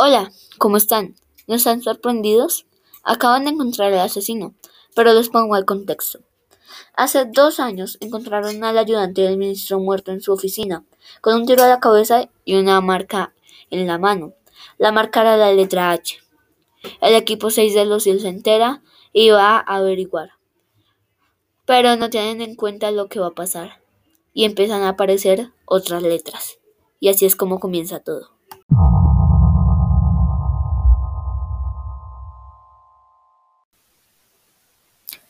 Hola, ¿cómo están? ¿No están sorprendidos? Acaban de encontrar al asesino, pero les pongo el contexto. Hace dos años encontraron al ayudante del ministro muerto en su oficina, con un tiro a la cabeza y una marca en la mano. La marca era la letra H. El equipo 6 de los se entera y va a averiguar. Pero no tienen en cuenta lo que va a pasar. Y empiezan a aparecer otras letras. Y así es como comienza todo.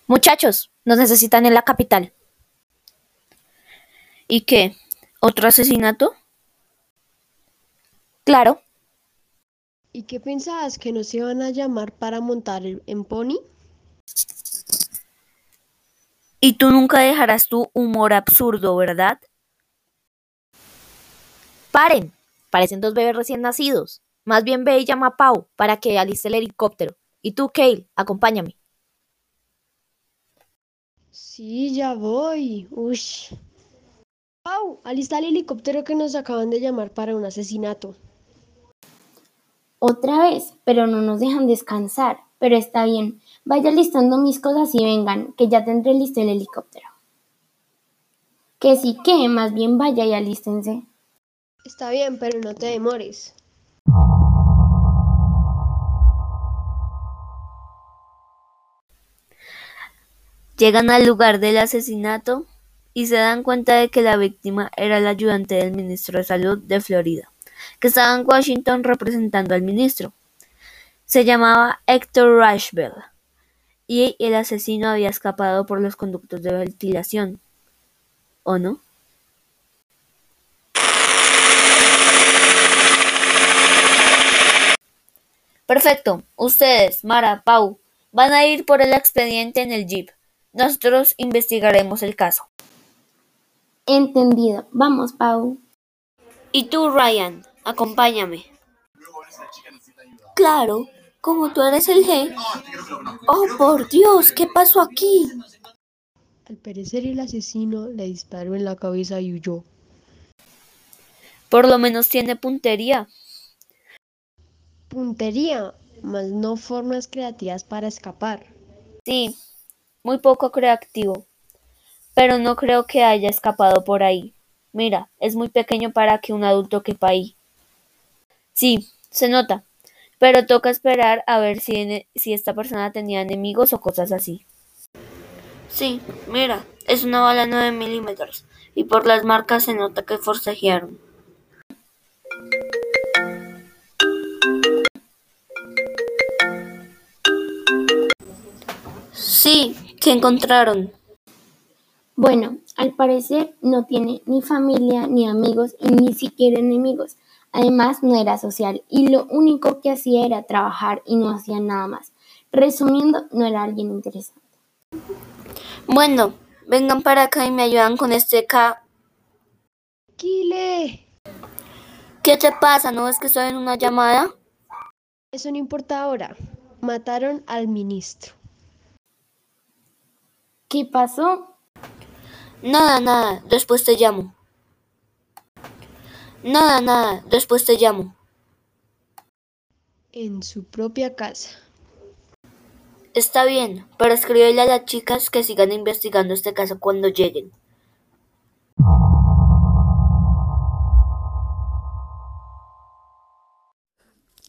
Muchachos, nos necesitan en la capital. ¿Y qué? ¿Otro asesinato? Claro. ¿Y qué pensabas que nos iban a llamar para montar en pony? Y tú nunca dejarás tu humor absurdo, ¿verdad? Paren, parecen dos bebés recién nacidos. Más bien ve y llama a Pau para que aliste el helicóptero. Y tú, Kale, acompáñame. Sí, ya voy. Ush. Pau, alista el helicóptero que nos acaban de llamar para un asesinato. Otra vez, pero no nos dejan descansar. Pero está bien. Vaya listando mis cosas y vengan, que ya tendré listo el helicóptero. Que sí que, más bien vaya y alístense. Está bien, pero no te demores. Llegan al lugar del asesinato y se dan cuenta de que la víctima era el ayudante del ministro de Salud de Florida, que estaba en Washington representando al ministro. Se llamaba Héctor Rushville y el asesino había escapado por los conductos de ventilación. ¿O no? Perfecto. Ustedes, Mara, Pau, van a ir por el expediente en el jeep. Nosotros investigaremos el caso. Entendido. Vamos, Pau. Y tú, Ryan, acompáñame. Claro, como tú eres el G. Oh, por Dios, ¿qué pasó aquí? Al parecer el asesino le disparó en la cabeza y huyó. Por lo menos tiene puntería. Puntería, mas no formas creativas para escapar. Sí, muy poco creativo. Pero no creo que haya escapado por ahí. Mira, es muy pequeño para que un adulto quepa ahí. Sí, se nota. Pero toca esperar a ver si, si esta persona tenía enemigos o cosas así. Sí, mira, es una bala 9 milímetros. Y por las marcas se nota que forcejearon. Sí, ¿qué encontraron? Bueno, al parecer no tiene ni familia, ni amigos y ni siquiera enemigos. Además, no era social y lo único que hacía era trabajar y no hacía nada más. Resumiendo, no era alguien interesante. Bueno, vengan para acá y me ayudan con este K. ¡Kile! ¿Qué te pasa? ¿No ves que estoy en una llamada? Eso no importa ahora. Mataron al ministro. ¿Qué pasó? Nada, nada. Después te llamo. Nada, nada. Después te llamo. En su propia casa. Está bien, pero escríbele a las chicas que sigan investigando este caso cuando lleguen.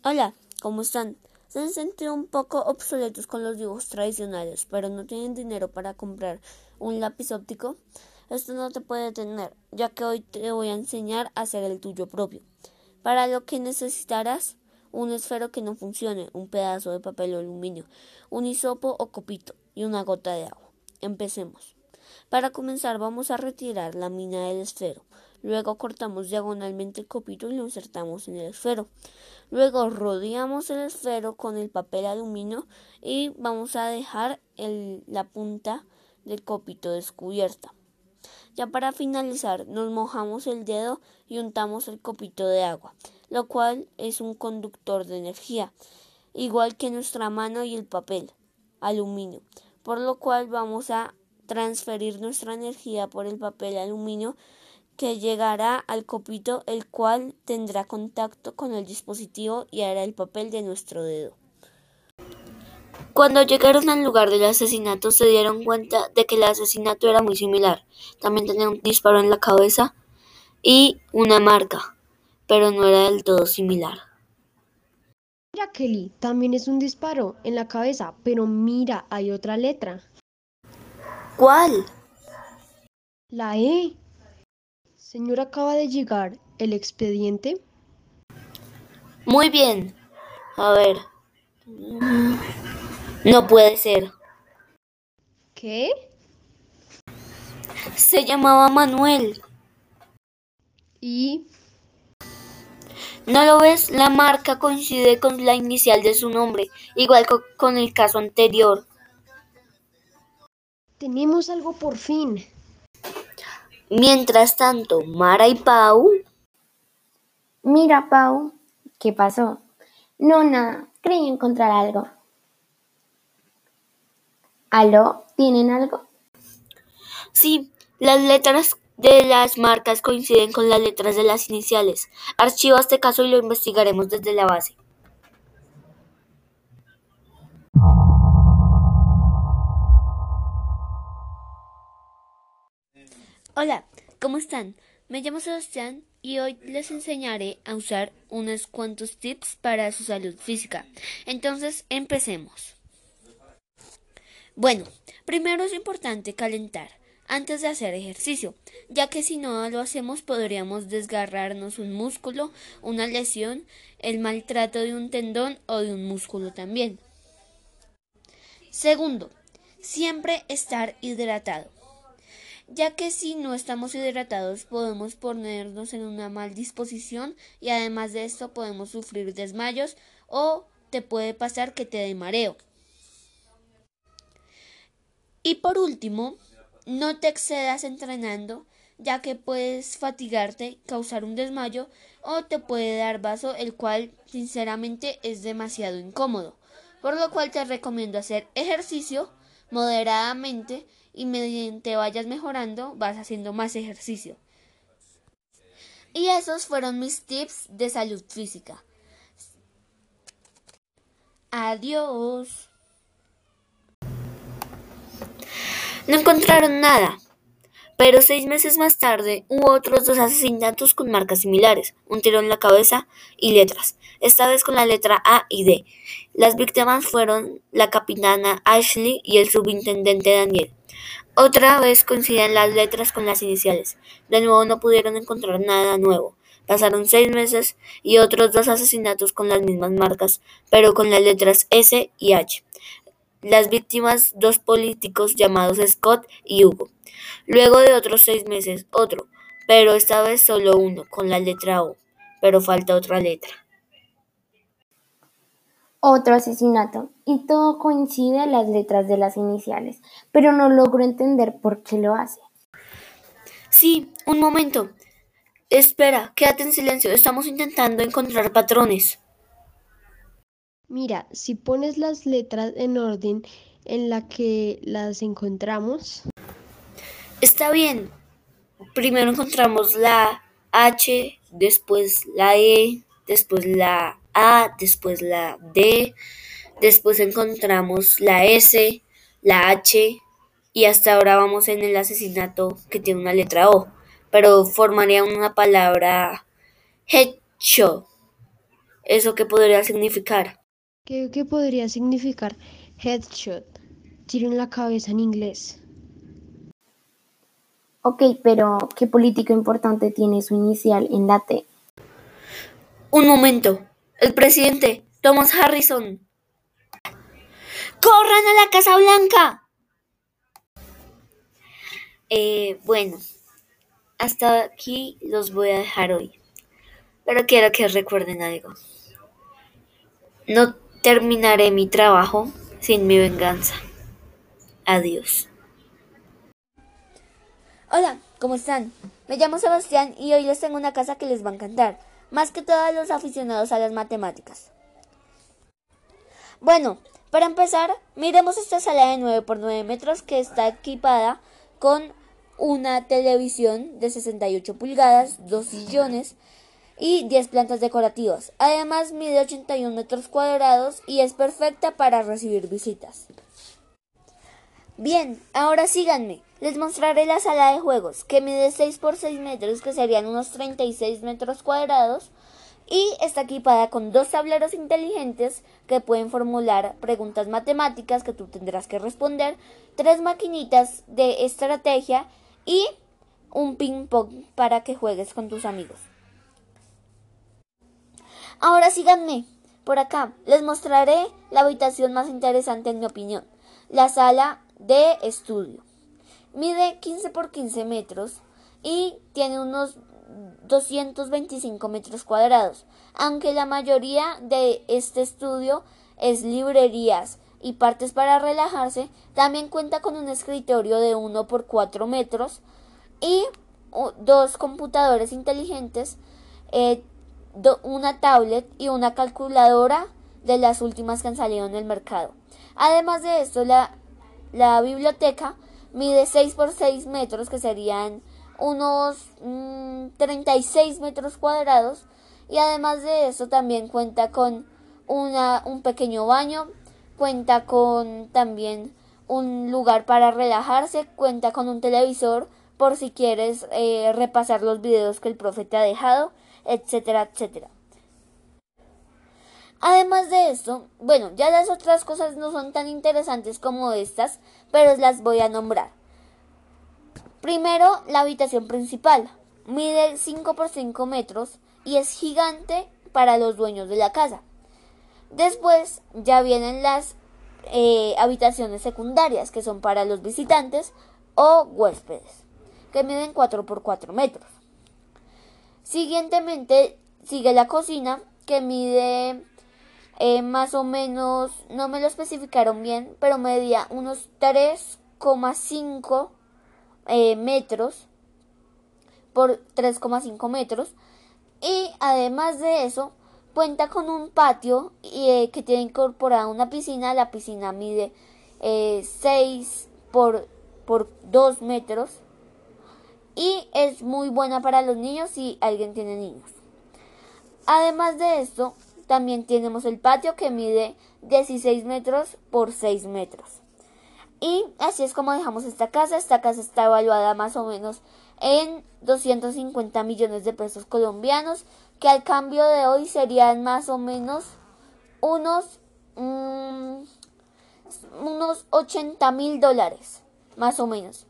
Hola, ¿cómo están? Se han sentido un poco obsoletos con los dibujos tradicionales, pero no tienen dinero para comprar un lápiz óptico. Esto no te puede detener, ya que hoy te voy a enseñar a hacer el tuyo propio. Para lo que necesitarás un esfero que no funcione, un pedazo de papel o aluminio, un hisopo o copito y una gota de agua. Empecemos. Para comenzar vamos a retirar la mina del esfero. Luego cortamos diagonalmente el copito y lo insertamos en el esfero. Luego rodeamos el esfero con el papel aluminio y vamos a dejar la punta del copito descubierta. Ya para finalizar nos mojamos el dedo y untamos el copito de agua, lo cual es un conductor de energía, igual que nuestra mano y el papel aluminio, por lo cual vamos a transferir nuestra energía por el papel aluminio que llegará al copito, el cual tendrá contacto con el dispositivo y hará el papel de nuestro dedo. Cuando llegaron al lugar del asesinato se dieron cuenta de que el asesinato era muy similar. También tenía un disparo en la cabeza y una marca, pero no era del todo similar. Mira, Kelly, también es un disparo en la cabeza, pero mira, hay otra letra. ¿Cuál? La E. Señor, acaba de llegar el expediente. Muy bien. A ver. No puede ser. ¿Qué? Se llamaba Manuel. ¿Y ¿No lo ves? La marca coincide con la inicial de su nombre, igual co- con el caso anterior. tenemos algo por fin? Mientras tanto, Mara y Pau Mira, Pau, ¿qué pasó? No, nada, creí encontrar algo. ¿Aló? ¿Tienen algo? Sí, las letras de las marcas coinciden con las letras de las iniciales. Archiva este caso y lo investigaremos desde la base. Hola, ¿cómo están? Me llamo Sebastián y hoy les enseñaré a usar unos cuantos tips para su salud física. Entonces, empecemos. Bueno, primero es importante calentar antes de hacer ejercicio, ya que si no lo hacemos podríamos desgarrarnos un músculo, una lesión, el maltrato de un tendón o de un músculo también. Segundo, siempre estar hidratado ya que si no estamos hidratados podemos ponernos en una mal disposición y además de esto podemos sufrir desmayos o te puede pasar que te dé mareo. Y por último, no te excedas entrenando, ya que puedes fatigarte, causar un desmayo o te puede dar vaso, el cual sinceramente es demasiado incómodo. Por lo cual te recomiendo hacer ejercicio moderadamente y mediante vayas mejorando vas haciendo más ejercicio. Y esos fueron mis tips de salud física. Adiós. No encontraron nada. Pero seis meses más tarde hubo otros dos asesinatos con marcas similares, un tiro en la cabeza y letras, esta vez con la letra A y D. Las víctimas fueron la capitana Ashley y el subintendente Daniel. Otra vez coincidían las letras con las iniciales. De nuevo no pudieron encontrar nada nuevo. Pasaron seis meses y otros dos asesinatos con las mismas marcas, pero con las letras S y H. Las víctimas, dos políticos llamados Scott y Hugo. Luego de otros seis meses, otro, pero esta vez solo uno, con la letra O, pero falta otra letra. Otro asesinato. Y todo coincide en las letras de las iniciales, pero no logro entender por qué lo hace. Sí, un momento. Espera, quédate en silencio, estamos intentando encontrar patrones. Mira, si pones las letras en orden en la que las encontramos, Está bien. Primero encontramos la H, después la E, después la A, después la D, después encontramos la S, la H y hasta ahora vamos en el asesinato que tiene una letra O, pero formaría una palabra headshot. ¿Eso qué podría significar? ¿Qué, qué podría significar headshot? Tiro en la cabeza en inglés. Ok, pero ¿qué político importante tiene su inicial en la T? Un momento. El presidente, Thomas Harrison. ¡Corran a la Casa Blanca! Eh, bueno, hasta aquí los voy a dejar hoy. Pero quiero que recuerden algo. No terminaré mi trabajo sin mi venganza. Adiós. Hola, ¿cómo están? Me llamo Sebastián y hoy les tengo una casa que les va a encantar, más que todos los aficionados a las matemáticas. Bueno, para empezar, miremos esta sala de 9 por 9 metros que está equipada con una televisión de 68 pulgadas, dos sillones y 10 plantas decorativas. Además mide 81 metros cuadrados y es perfecta para recibir visitas. Bien, ahora síganme. Les mostraré la sala de juegos, que mide 6 por 6 metros, que serían unos 36 metros cuadrados, y está equipada con dos tableros inteligentes que pueden formular preguntas matemáticas que tú tendrás que responder, tres maquinitas de estrategia y un ping pong para que juegues con tus amigos. Ahora síganme por acá. Les mostraré la habitación más interesante en mi opinión, la sala de estudio. Mide 15 por 15 metros y tiene unos 225 metros cuadrados, aunque la mayoría de este estudio es librerías y partes para relajarse, también cuenta con un escritorio de 1 por 4 metros y dos computadores inteligentes, eh, una tablet y una calculadora de las últimas que han salido en el mercado. Además de esto, la, biblioteca mide 6 por 6 metros, que serían unos 36 mm, metros cuadrados. Y además de eso, también cuenta con una, un pequeño baño, cuenta con también un lugar para relajarse, cuenta con un televisor por si quieres eh, repasar los videos que el profe te ha dejado, etcétera, etcétera. Además de esto, bueno, ya las otras cosas no son tan interesantes como estas, pero las voy a nombrar. Primero, la habitación principal. Mide 5 por 5 metros y es gigante para los dueños de la casa. Después ya vienen las eh, habitaciones secundarias, que son para los visitantes o huéspedes, que miden 4 por 4 metros. Siguientemente sigue la cocina, que mide eh, más o menos, no me lo especificaron bien, pero medía unos 3,5 eh, metros por 3,5 metros. Y además de eso, cuenta con un patio eh, que tiene incorporada una piscina. La piscina mide 6 por, por 2 metros. Y es muy buena para los niños si alguien tiene niños. Además de esto, también tenemos el patio que mide 16 metros por 6 metros. Y así es como dejamos esta casa. Esta casa está evaluada más o menos en 250 millones de pesos colombianos, que al cambio de hoy serían más o menos unos, mm, unos 80 mil dólares, más o menos.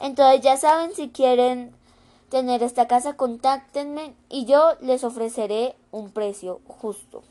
Entonces ya saben, si quieren tener esta casa, contáctenme y yo les ofreceré un precio justo.